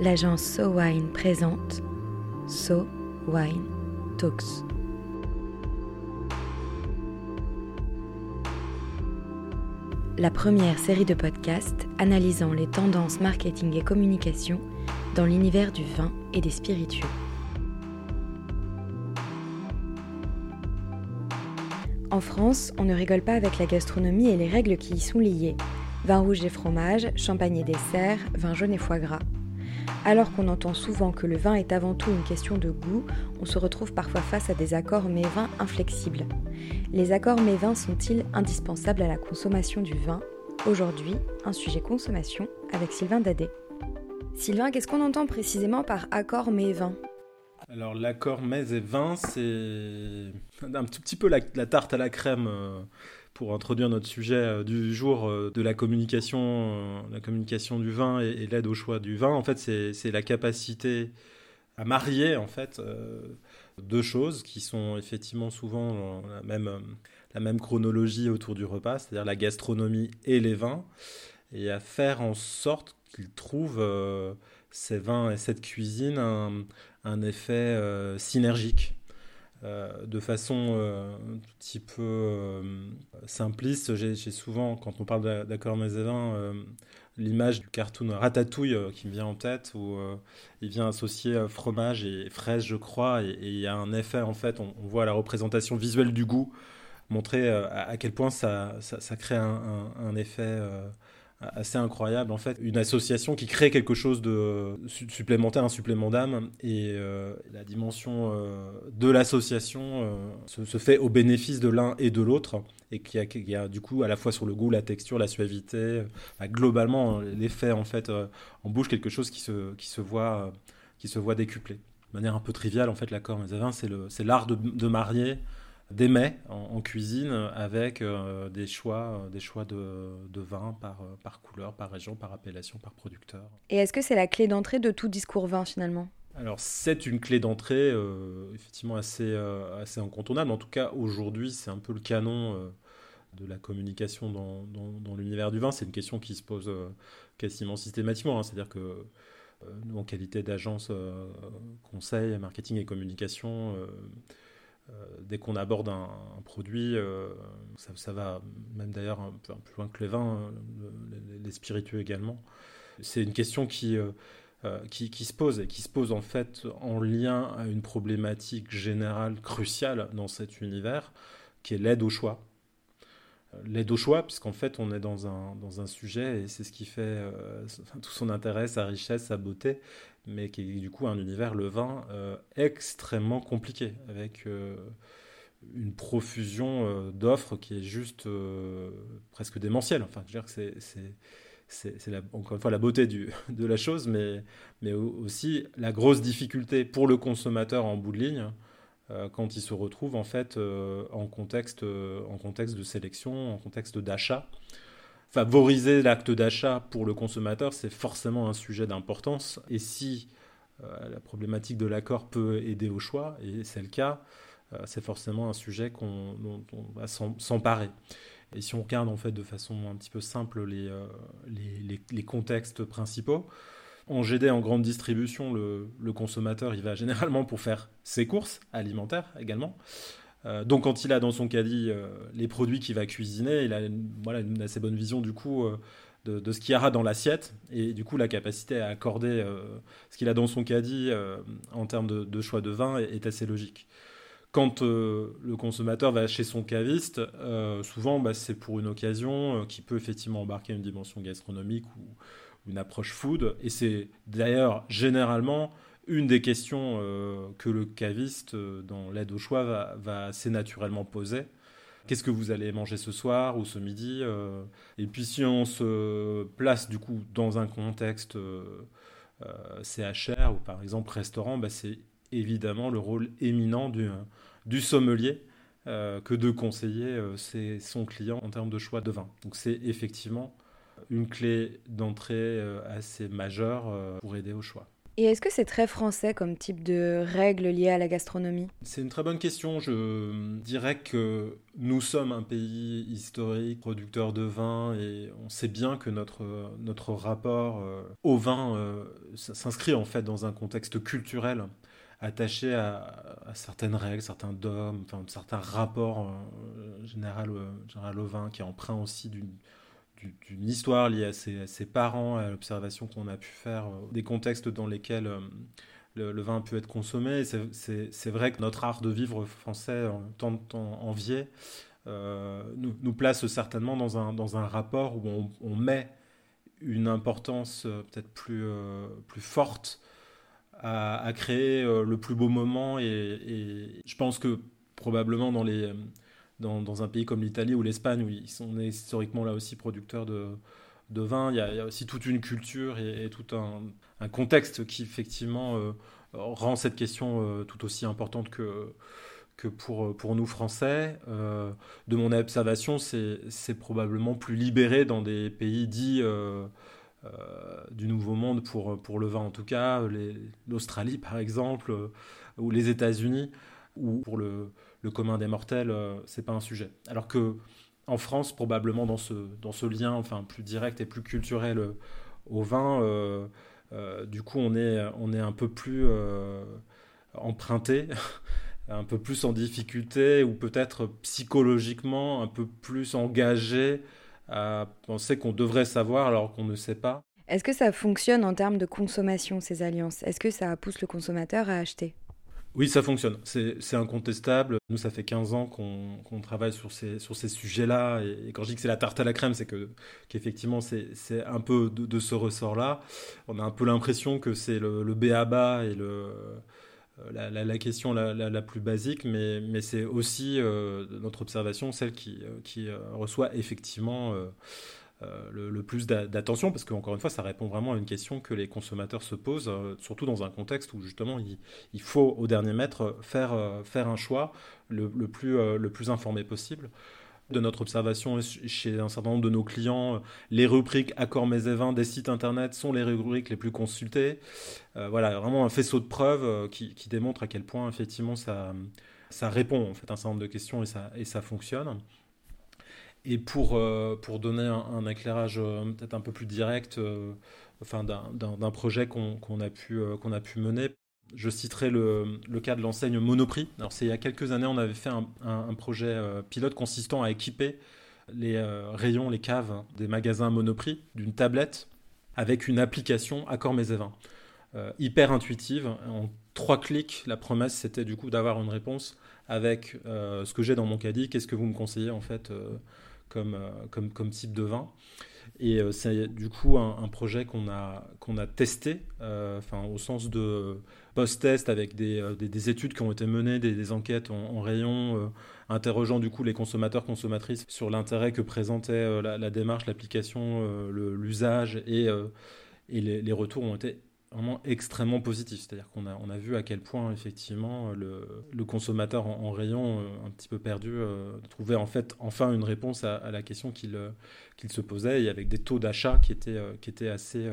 l'agence So Wine présente So Wine Talks. La première série de podcasts analysant les tendances marketing et communication dans l'univers du vin et des spiritueux. En France, on ne rigole pas avec la gastronomie et les règles qui y sont liées. Vin rouge et fromage, champagne et dessert, vin jaune et foie gras. Alors qu'on entend souvent que le vin est avant tout une question de goût, on se retrouve parfois face à des accords mets-vins inflexibles. Les accords mets-vins sont-ils indispensables à la consommation du vin? Aujourd'hui, un sujet consommation avec Sylvain Dadé. Sylvain, qu'est-ce qu'on entend précisément par accord mets-vins alors l'accord mets et vin, c'est un tout petit peu la, tarte à la crème euh, pour introduire notre sujet euh, du jour euh, de la communication, la communication du vin et, l'aide au choix du vin. En fait, c'est la capacité à marier en fait deux choses qui sont effectivement souvent la même, la même chronologie autour du repas, c'est-à-dire la gastronomie et les vins, et à faire en sorte qu'ils trouvent ces vins et cette cuisine un, effet euh, synergique. Euh, de façon euh, un petit peu simpliste, j'ai souvent, quand on parle d'accord vins, l'image du cartoon Ratatouille qui me vient en tête, où il vient associer fromage et fraise, je crois, et il y a un effet, en fait, on, voit la représentation visuelle du goût, montrer à, quel point ça, crée un effet assez incroyable en fait. Une association qui crée quelque chose de supplémentaire un supplément d'âme et euh, la dimension euh, de l'association euh, se, fait au bénéfice de l'un et de l'autre et qui a, qui a, du coup à la fois sur le goût la texture la suavité globalement l'effet en fait en bouche quelque chose qui se qui se voit qui se voit décuplé. De manière un peu triviale en fait l'accord mais c'est l'art de marier des mets en, cuisine avec euh, des choix, euh, des choix de, de vin par, euh, par couleur, par région, par appellation, par producteur. Et est-ce que c'est la clé d'entrée de tout discours vin finalement? Alors c'est une clé d'entrée effectivement assez, assez incontournable. En tout cas aujourd'hui c'est un peu le canon de la communication dans, dans, l'univers du vin. C'est une question qui se pose quasiment systématiquement. Hein. C'est-à-dire que nous en qualité d'agence conseil, marketing et communication euh, dès qu'on aborde un, produit, euh, ça, va même d'ailleurs un, peu plus loin que les vins, hein, les, spiritueux également. C'est une question qui, euh, qui, qui, se pose et qui se pose en fait en lien à une problématique générale cruciale dans cet univers, qui est l'aide au choix l'aide au choix, puisqu'en fait, on est dans un, dans un sujet, et c'est ce qui fait tout son intérêt, sa richesse, sa beauté, mais qui est du coup un univers, le vin, euh, extrêmement compliqué, avec euh, une profusion euh, d'offres qui est juste presque démentielle. Enfin, je veux dire que c'est, c'est, c'est, encore une fois la beauté du, de la chose, mais, mais aussi la grosse difficulté pour le consommateur en bout de ligne quand il se retrouve en fait en, contexte, en contexte de sélection, en contexte d'achat favoriser l'acte d'achat pour le consommateur, c'est forcément un sujet d'importance. Et si euh, la problématique de l'accord peut aider au choix, et c'est le cas, euh, c'est forcément un sujet qu'on, dont on va s'emparer. Et si on regarde en fait de façon un petit peu simple les, euh, les, contextes principaux, en GD, en grande distribution, le, le, consommateur, il va généralement pour faire ses courses alimentaires également. Euh, donc quand il a dans son caddie euh, les produits qu'il va cuisiner, il a une, voilà, une assez bonne vision du coup euh, de, ce qu'il y aura dans l'assiette et du coup la capacité à accorder ce qu'il a dans son caddie en termes de, choix de vin est, assez logique. Quand le consommateur va chez son caviste, souvent bah, c'est pour une occasion qui peut effectivement embarquer une dimension gastronomique ou une approche food et c'est d'ailleurs généralement une des questions euh, que le caviste, euh, dans l'aide au choix, va, assez naturellement poser. Qu'est-ce que vous allez manger ce soir ou ce midi euh Et puis si on se place du coup dans un contexte CHR ou par exemple restaurant, bah, c'est évidemment le rôle éminent du, du sommelier que de conseiller son client en termes de choix de vin. Donc c'est effectivement une clé d'entrée assez majeure pour aider au choix. Et est-ce que c'est très français comme type de règles liées à la gastronomie? C'est une très bonne question. Je dirais que nous sommes un pays historique, producteur de vin, et on sait bien que notre, notre rapport euh, au vin euh, s'inscrit en fait dans un contexte culturel attaché à, certaines règles, certains dogmes, enfin, certains rapports euh, général, général au vin, qui est aussi d'une d'une histoire liée à ses, parents, à l'observation qu'on a pu faire, euh, des contextes dans lesquels euh, le, vin a pu être consommé. C'est vrai que notre art de vivre français, tant, envié, euh, nous, place certainement dans un, dans un rapport où on, met une importance peut-être plus, plus forte à, créer le plus beau moment. Et, je pense que probablement dans les dans, un pays comme l'Italie ou l'Espagne, où ils sont historiquement là aussi producteurs de, de vin, il y, a, aussi toute une culture et, tout un, contexte qui effectivement euh, rend cette question euh, tout aussi importante que, que pour, pour nous Français. Euh, de mon observation, c'est probablement plus libéré dans des pays dits du Nouveau Monde pour, pour le vin, en tout cas, l'Australie par exemple, ou les États-Unis, ou pour le, le commun des mortels, euh, c'est pas un sujet. Alors que en France, probablement dans ce, dans ce lien enfin, plus direct et plus culturel euh, au vin, euh, du coup, on est, on est un peu plus emprunté, un peu plus en difficulté, ou peut-être psychologiquement un peu plus engagé à penser qu'on devrait savoir alors qu'on ne sait pas. Est-ce que ça fonctionne en termes de consommation, ces alliances? Est-ce que ça pousse le consommateur à acheter? Oui, ça fonctionne. C'est incontestable. Nous, ça fait 15 ans qu'on travaille sur ces, sujets-là. Et, quand je dis que c'est la tarte à la crème, c'est qu'effectivement, c'est un peu de, ce ressort-là. On a un peu l'impression que c'est le, le B à bas et la, question la, plus basique, mais, c'est aussi euh, notre observation, celle qui, qui euh, reçoit effectivement euh, euh, le, plus d'attention, parce qu'encore une fois, ça répond vraiment à une question que les consommateurs se posent, euh, surtout dans un contexte où justement il, faut au dernier mètre faire, euh, faire un choix le, plus, le plus informé possible de notre observation chez un certain nombre de nos clients, les rubriques Accords mes et des sites internet sont les rubriques les plus consultées. voilà, vraiment un faisceau de preuves qui, démontre à quel point effectivement ça, ça répond en fait un certain nombre de questions et ça, et ça fonctionne. Et pour, euh, pour donner un, éclairage euh, peut-être un peu plus direct euh, enfin, d'un projet qu'on a, pu, qu'on a pu mener, je citerai le, le cas de l'enseigne Monoprix. Alors, il y a quelques années, on avait fait un, un, projet pilote consistant à équiper les rayons, les caves des magasins Monoprix d'une tablette avec une application Accord Mes hyper intuitive. En trois clics, la promesse c'était du coup d'avoir une réponse avec ce que j'ai dans mon caddie. Qu'est-ce que vous me conseillez en fait comme, euh, comme, comme type de vin. Et euh, c'est du coup un, projet qu'on a, qu'on a testé, euh, au sens de post-test avec des, des, études qui ont été menées, des, enquêtes en, rayon, interrogeant du coup les consommateurs, consommatrices sur l'intérêt que présentait la, démarche, l'application, l'usage et, et les, les, retours ont été extrêmement positif. C'est-à-dire qu'on a, on a vu à quel point, effectivement, le, consommateur en, rayon, euh, un petit peu perdu, euh, trouvait en fait enfin une réponse à, la question qu'il euh, se posait, et avec des taux d'achat qui étaient assez,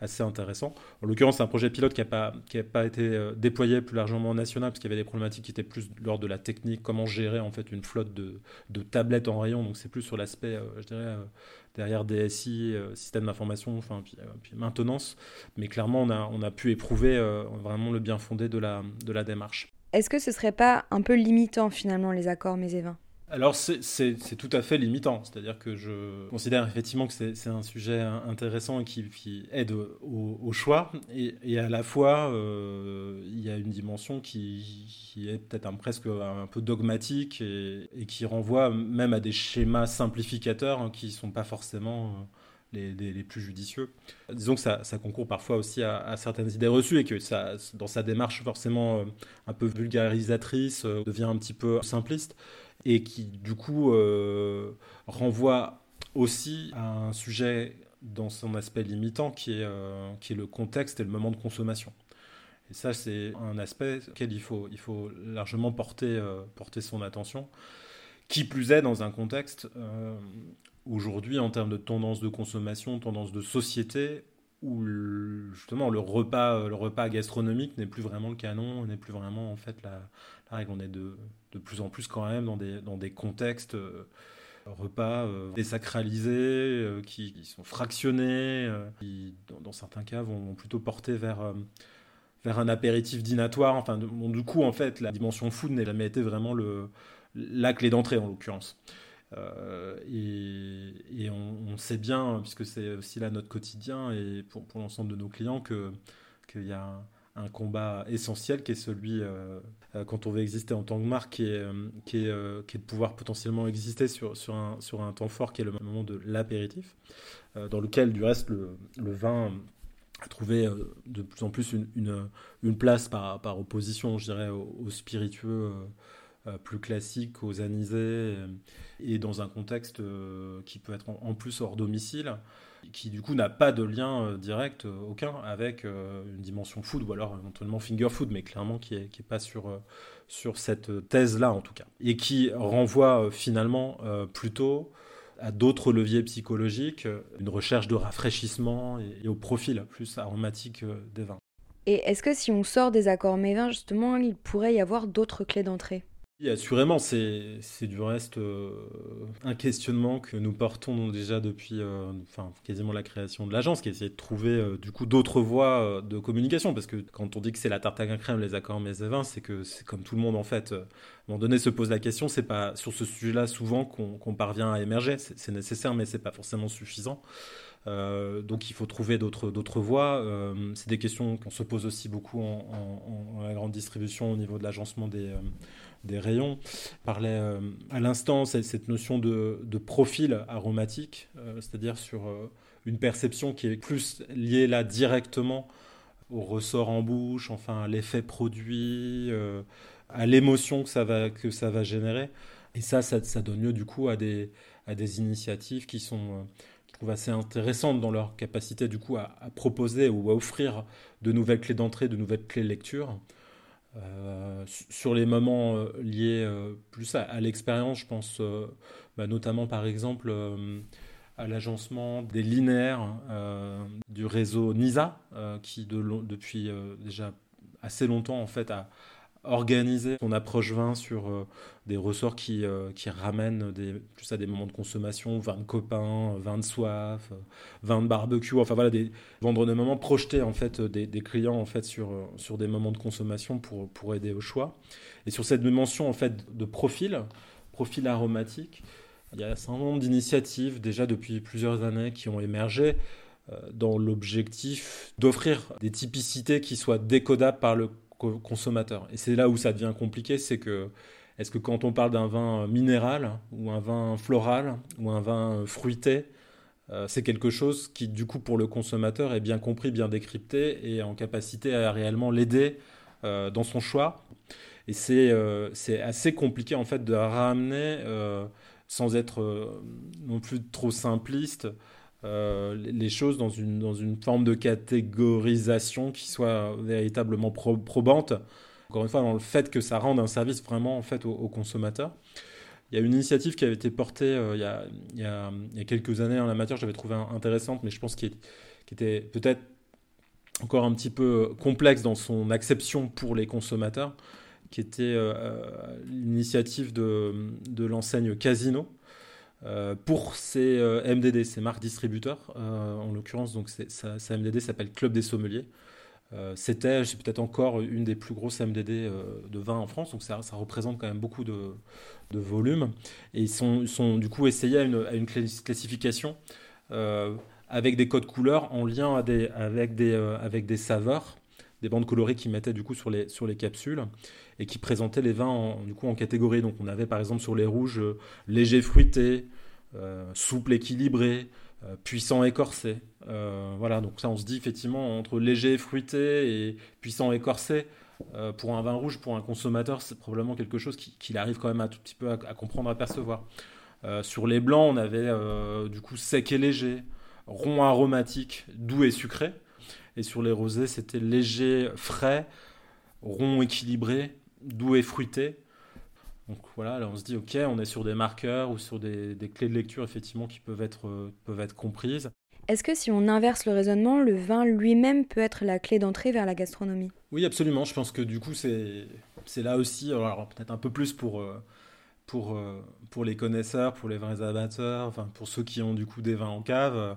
assez intéressants. En l'occurrence, c'est un projet pilote qui n'a pas, pas été déployé plus largement en national, parce qu'il y avait des problématiques qui étaient plus lors de la technique, comment gérer en fait une flotte de, de tablettes en rayon. Donc c'est plus sur l'aspect, je dirais, derrière DSI, euh, système d'information, enfin, puis, euh, maintenance. Mais clairement, on a, on a pu éprouver euh, vraiment le bien fondé de la, de la démarche. Est-ce que ce serait pas un peu limitant finalement les accords et alors c'est tout à fait limitant, c'est-à-dire que je considère effectivement que c'est un sujet intéressant et qui, aide au, choix, et, à la fois euh, il y a une dimension qui, est peut-être presque un peu dogmatique et, qui renvoie même à des schémas simplificateurs hein, qui ne sont pas forcément euh, les, plus judicieux. Disons que ça, concourt parfois aussi à, certaines idées reçues et que ça, dans sa démarche forcément euh, un peu vulgarisatrice, devient un petit peu simpliste et qui du coup euh, renvoie aussi à un sujet dans son aspect limitant qui est, euh, qui est le contexte et le moment de consommation. Et ça, c'est un aspect auquel il faut, il faut largement porter, euh, porter son attention. Qui plus est dans un contexte aujourd'hui en termes de tendance de consommation, tendance de société, où justement le repas, le repas gastronomique n'est plus vraiment le canon, n'est plus vraiment en fait la, règle. On est de, plus en plus quand même dans des, contextes euh, repas euh, désacralisés, euh, qui, sont fractionnés, qui dans, certains cas vont, plutôt porter vers vers un apéritif dînatoire. Enfin, du coup, en fait, la dimension food n'a jamais été vraiment la clé d'entrée, en l'occurrence. Euh, et, on, sait bien, puisque c'est aussi là notre quotidien et pour, l'ensemble de nos clients, qu'il y a un, combat essentiel qui est celui, euh, quand on veut exister en tant que marque, qui est, de pouvoir potentiellement exister sur, un, temps fort qui est le moment de l'apéritif, euh, dans lequel, du reste, le, vin a trouvé de plus en plus une, place par, opposition, je dirais, aux, spiritueux plus classiques, aux anisés et dans un contexte euh, qui peut être en, plus hors domicile, qui du coup n'a pas de lien euh, direct, euh, aucun, avec une dimension food, ou alors éventuellement finger food, mais clairement qui n'est qui est pas sur, sur cette thèse-là en tout cas, et qui renvoie finalement plutôt à d'autres leviers psychologiques, une recherche de rafraîchissement et, au profil plus aromatique des vins. Et est-ce que si on sort des accords mévins, justement, il pourrait y avoir d'autres clés d'entrée? Assurément, c'est du reste euh, un questionnement que nous portons déjà depuis euh, enfin, quasiment la création de l'agence, qui d'essayer de trouver euh, du coup d'autres voies de communication. Parce que quand on dit que c'est la tarte à crème, les accords mais et vins, c'est que c'est comme tout le monde en fait. à un moment donné, se pose la question, c'est pas sur ce sujet-là souvent qu'on parvient à émerger. C'est nécessaire, mais c'est pas forcément suffisant. donc il faut trouver d'autres voies. c'est des questions qu'on se pose aussi beaucoup en, en, grande distribution au niveau de l'agencement des des rayons. parlait euh, à l'instant cette notion de, profil aromatique, euh, c'est-à-dire sur euh, une perception qui est plus liée là directement au ressort en bouche, enfin à l'effet produit, à l'émotion que ça va que ça va générer. Et ça, ça, donne lieu du coup à des à des initiatives qui sont trouve assez intéressantes dans leur capacité du coup à, à proposer ou à offrir de nouvelles clés d'entrée, de nouvelles clés de lecture. Euh, sur les moments euh, liés euh, plus à, l'expérience, je pense bah, notamment par exemple à l'agencement des linéaires du réseau NISA, qui depuis déjà assez longtemps en fait a, organiser son approche vin sur euh, des ressorts qui, euh, qui ramènent des, des moments de consommation, vin de copains, vin de soif, euh, vin de barbecue, enfin voilà, des, vendre des moments, projeter en fait des, des, clients en fait sur, sur des moments de consommation pour, pour aider au choix. Et sur cette dimension en fait de profil, profil aromatique, il y a un certain nombre d'initiatives déjà depuis plusieurs années qui ont émergé dans l'objectif d'offrir des typicités qui soient décodables par le consommateur. Et c'est là où ça devient compliqué, c'est que est-ce que quand on parle d'un vin minéral ou un vin floral ou un vin fruité, euh, c'est quelque chose qui du coup pour le consommateur est bien compris, bien décrypté et en capacité à réellement l'aider euh, dans son choix. Et c'est euh, assez compliqué en fait de ramener, sans être non plus trop simpliste, euh, les choses dans une, dans une forme de catégorisation qui soit véritablement probante. Encore une fois, dans le fait que ça rende un service vraiment en fait aux, consommateurs. Il y a une initiative qui avait été portée euh, il, y a, il, y a, quelques années en la j'avais trouvé intéressante, mais je pense qu'elle était peut-être encore un petit peu complexe dans son acception pour les consommateurs, qui était euh, l'initiative de, de l'enseigne Casino, euh, pour ces euh, MDD, ces marques distributeurs, euh, en l'occurrence, donc ça, MDD s'appelle Club des sommeliers. C'était, c'est peut-être encore une des plus grosses MDD de vin en France, donc ça, représente quand même beaucoup de, volume. Et ils sont, du coup essayés à une, classification avec des codes couleurs en lien avec des saveurs des bandes colorées qui mettaient du coup sur les, sur les capsules et qui présentaient les vins en, du coup en catégorie. Donc on avait par exemple sur les rouges euh, léger fruité, euh, souple équilibré, euh, puissant écorsé. voilà, donc ça on se dit effectivement entre léger fruité et puissant écorsé. pour un vin rouge, pour un consommateur, c'est probablement quelque chose qu'il arrive quand même un tout petit peu à, à comprendre, à percevoir. sur les blancs, on avait du coup sec et léger, rond aromatique, doux et sucré. Et sur les rosés, c'était léger, frais, rond, équilibré, doux et fruité. Donc voilà, là on se dit, ok, on est sur des marqueurs ou sur des, clés de lecture effectivement qui peuvent être, euh, peuvent être comprises. Est-ce que si on inverse le raisonnement, le vin lui-même peut être la clé d'entrée vers la gastronomie? Oui, absolument. Je pense que du coup, c'est là aussi, alors peut-être un peu plus pour, euh, pour, euh, pour les connaisseurs, pour les vrais amateurs, enfin, pour ceux qui ont du coup des vins en cave.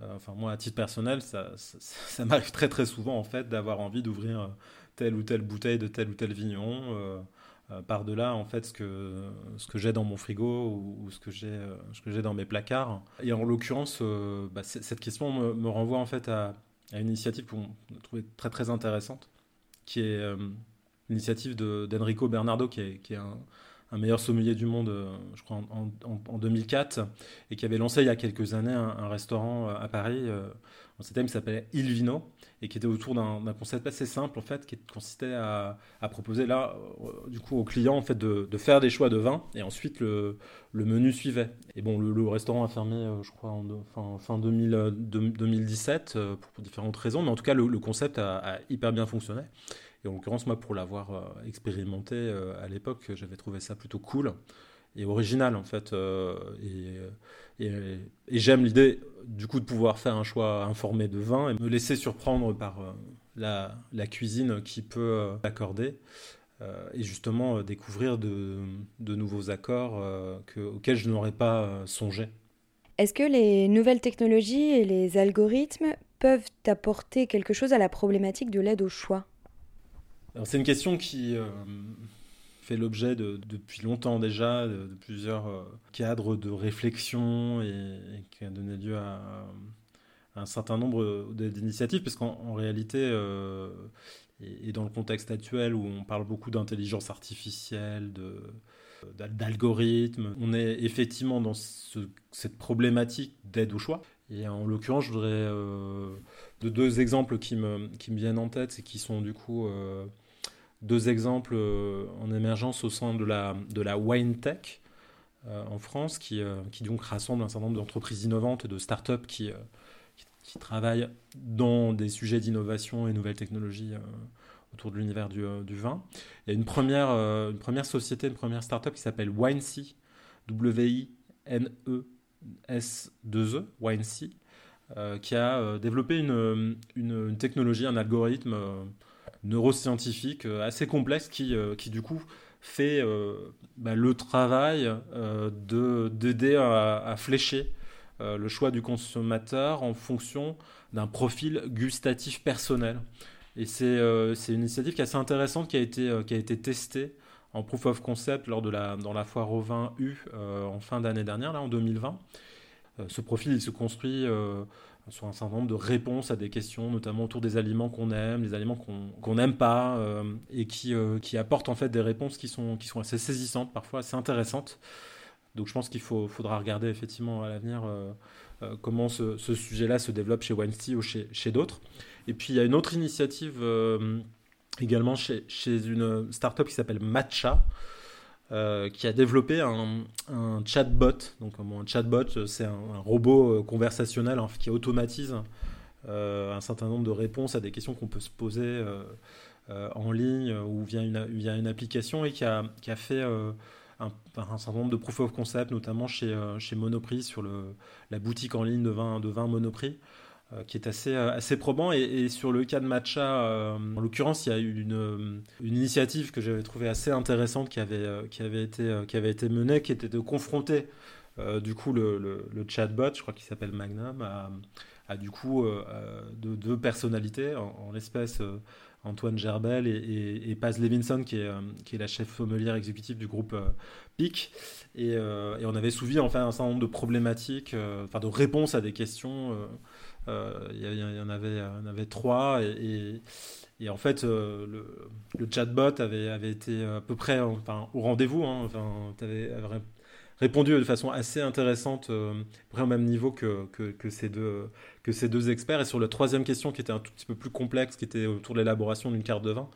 Euh, enfin, moi, à titre personnel, ça, ça, m'arrive très très souvent en fait d'avoir envie d'ouvrir telle ou telle bouteille de tel ou tel vigneron. Euh, par-delà en fait ce que, ce que j'ai dans mon frigo ou, ce que j'ai euh, ce que j'ai dans mes placards. Et en l'occurrence, euh, bah, cette question me, renvoie en fait à, une initiative qu'on a trouvée très très intéressante, qui est l'initiative d'Enrico Bernardo, qui est un, un, meilleur sommelier du monde, je crois, en, en, 2004, et qui avait lancé il y a quelques années un, restaurant à Paris, un système qui s'appelait Il Vino, et qui était autour d'un concept assez simple en fait, qui consistait à, proposer là, euh, du coup, aux clients en fait de, faire des choix de vin et ensuite le, menu suivait. Et bon, le, restaurant a fermé, euh, je crois, en fin, 2017 euh, pour, différentes raisons, mais en tout cas, le, concept a, hyper bien fonctionné. Et en l'occurrence, moi, pour l'avoir expérimenté à l'époque, j'avais trouvé ça plutôt cool et original en fait. et et, j'aime l'idée, du coup, de pouvoir faire un choix informé de vin et me laisser surprendre par euh, la, cuisine qui peut euh. Euh, et justement découvrir de, nouveaux accords que, auxquels je n'aurais pas songé. Est-ce que les nouvelles technologies et les algorithmes peuvent apporter quelque chose à la problématique de l'aide au choix? C'est une question qui, fait l'objet de, depuis longtemps déjà de, plusieurs euh, cadres de réflexion et, qui a donné lieu à, un certain nombre d'initiatives, parce qu'en réalité, euh, et, dans le contexte actuel où on parle beaucoup d'intelligence artificielle, de d'algorithmes. On est effectivement dans cette problématique d'aide au choix. Et en l'occurrence, je voudrais euh, de deux exemples qui me, qui me viennent en tête et qui sont du coup deux exemples euh, en émergence au sein de la, de la wine tech euh, en France, qui, euh, qui donc rassemble un certain nombre d'entreprises innovantes et de startups qui, qui, travaillent dans des sujets d'innovation et nouvelles technologies autour de l'univers du, vin. Il y a une première, une première société, une première startup qui s'appelle WineC, W-I-N-E-S-2-E, WineC, qui a développé une, une, technologie, un algorithme neuroscientifique euh, assez complexe qui, euh, qui du coup fait euh, bah, le travail de d'aider à, flécher le choix du consommateur en fonction d'un profil gustatif personnel. Et c'est une initiative qui est assez intéressante, qui a été, qui a été testée en proof of concept lors de la, dans la foire au vin U en fin d'année dernière, là, en 2020. ce profil, il se construit sur un certain nombre de réponses à des questions, notamment autour des aliments qu'on aime, des aliments qu'on n'aime pas, euh, et qui, euh, qui apportent en fait des réponses qui sont, qui sont assez saisissantes, parfois assez intéressantes. Donc je pense qu'il faudra regarder effectivement à l'avenir euh, comment ce, ce sujet-là se développe chez Weinstein ou chez, chez d'autres. Et puis il y a une autre initiative également chez, chez une startup qui s'appelle Matcha. Euh, qui a développé un, chatbot. Donc, un chatbot, c'est un, robot euh, conversationnel qui automatise euh, un certain nombre de réponses à des questions qu'on peut se poser en ligne ou via une, application et qui a, fait un, certain nombre de proof of concept, notamment chez, Monoprix, sur la boutique en ligne de vin Monoprix. Euh, qui est assez, euh, assez probant. Et, sur le cas de Matcha, euh, en l'occurrence, il y a eu une, une initiative que j'avais trouvée assez intéressante qui avait, qui, avait été, qui avait été menée, qui était de confronter du coup le, le, chatbot, je crois qu'il s'appelle Magnum, à, du coup deux personnalités, en, l'espèce Antoine Gerbel et, Paz Levinson, qui est, qui est la chef sommelière exécutive du groupe PIC. Et, on avait soulevé enfin un certain nombre de problématiques, enfin de réponses à des questions il y, en avait, trois et, en fait, euh, le, chatbot avait, été à peu près au rendez-vous. Hein, avais, répondu de façon assez intéressante, euh, au même niveau que, ces deux, experts. Et sur la troisième question, qui était un tout petit peu plus complexe, qui était autour de l'élaboration d'une carte de vin,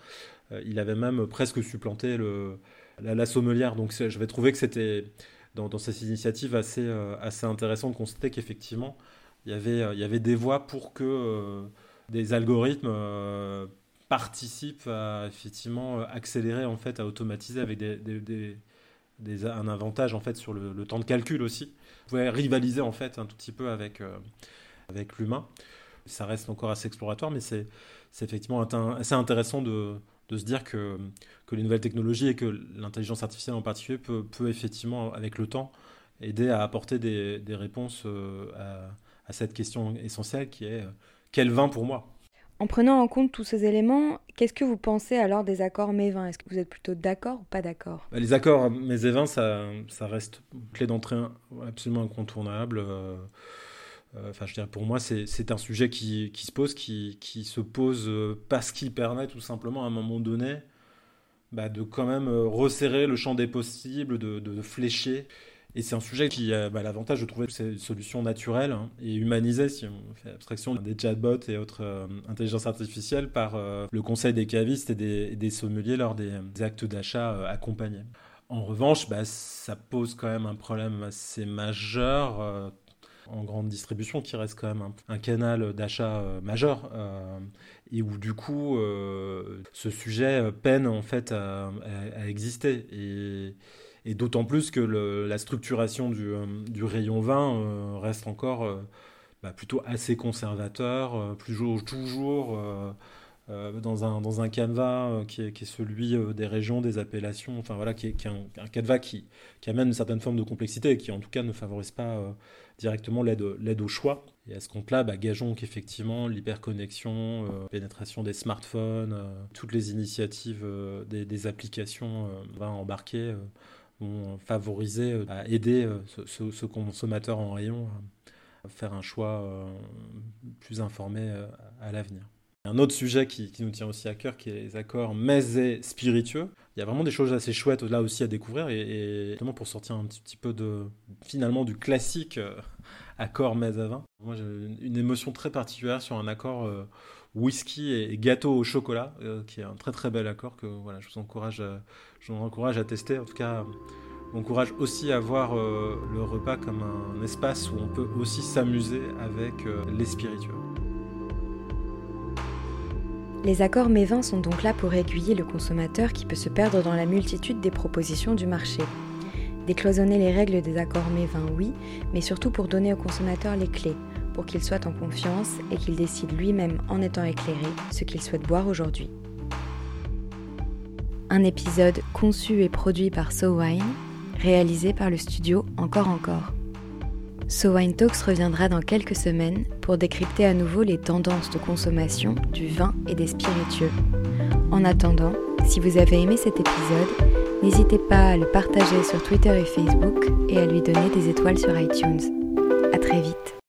il avait même presque supplanté la, sommelière. Donc je vais trouver que c'était dans, dans, cette initiative assez, assez intéressant de constater qu'effectivement, il y avait, euh, il y avait des voies pour que euh, des algorithmes euh, participent à effectivement accélérer, en fait, à automatiser avec des, un avantage en fait sur le, temps de calcul aussi. Vous pouvez rivaliser en fait un tout petit peu avec, avec l'humain. Ça reste encore assez exploratoire, mais c'est effectivement assez intéressant de, de se dire que, que, les nouvelles technologies et que l'intelligence artificielle en particulier peut, peut, effectivement, avec le temps, aider à apporter des, des réponses à, cette question essentielle qui est quel vin pour moi? En prenant en compte tous ces éléments, qu'est-ce que vous pensez alors des accords Mévin Est-ce que vous êtes plutôt d'accord ou pas d'accord? Bah, Les accords mes et ça, ça reste clé d'entrée absolument incontournable. Euh, euh, enfin, je dirais pour moi, c'est un sujet qui, qui, se pose, qui, qui se pose euh, parce qu'il permet tout simplement à un moment donné bah, de quand même resserrer le champ des possibles, de, de flécher et c'est un sujet qui a bah, l'avantage de trouver ces solutions naturelles hein, et humanisées, si on fait abstraction des chatbots et autres euh, intelligences artificielles, par euh, le conseil des cavistes et des, sommeliers lors des, actes d'achat euh, accompagnés. En revanche, bah, ça pose quand même un problème assez majeur en grande distribution, qui reste quand même un, canal d'achat majeur, et où du coup, ce sujet peine en fait à, à exister. Et et d'autant plus que la structuration du, euh, rayon vin euh, reste encore euh, bah, plutôt assez conservateur, toujours, dans, un, dans un canevas qui est, celui des régions, des appellations, enfin voilà, qui est, un, un, canevas qui, amène une certaine forme de complexité et qui en tout cas ne favorise pas directement l'aide au choix. Et à ce compte-là, bah, gageons qu'effectivement, l'hyperconnexion, pénétration des smartphones, toutes les initiatives des, applications vin favoriser, euh, à aider euh, ce, consommateur en rayon à faire un choix euh, plus informé à l'avenir. Un autre sujet qui, nous tient aussi à cœur, qui est les accords mets et spiritueux. Il y a vraiment des choses assez chouettes là aussi à découvrir, et, notamment pour sortir un petit, peu de finalement du classique accord mets à vin. Moi j'ai une émotion très particulière sur un accord whisky et, gâteau au chocolat, qui est un très très bel accord que voilà, je vous encourage, je vous encourage à tester. En tout cas, encourage aussi à voir euh, le repas comme un espace où on peut aussi s'amuser avec euh, les spiritueux. Les accords mévins sont donc là pour aiguiller le consommateur qui peut se perdre dans la multitude des propositions du marché. Décloisonner les règles des accords mévins, oui, mais surtout pour donner au consommateur les clés, pour qu'il soit en confiance et qu'il décide lui-même en étant éclairé ce qu'il souhaite boire aujourd'hui. Un épisode conçu et produit par SoWine réalisé par le studio Encore Encore. So Wine Talks reviendra dans quelques semaines pour décrypter à nouveau les tendances de consommation du vin et des spiritueux. En attendant, si vous avez aimé cet épisode, n'hésitez pas à le partager sur Twitter et Facebook et à lui donner des étoiles sur iTunes. À très vite.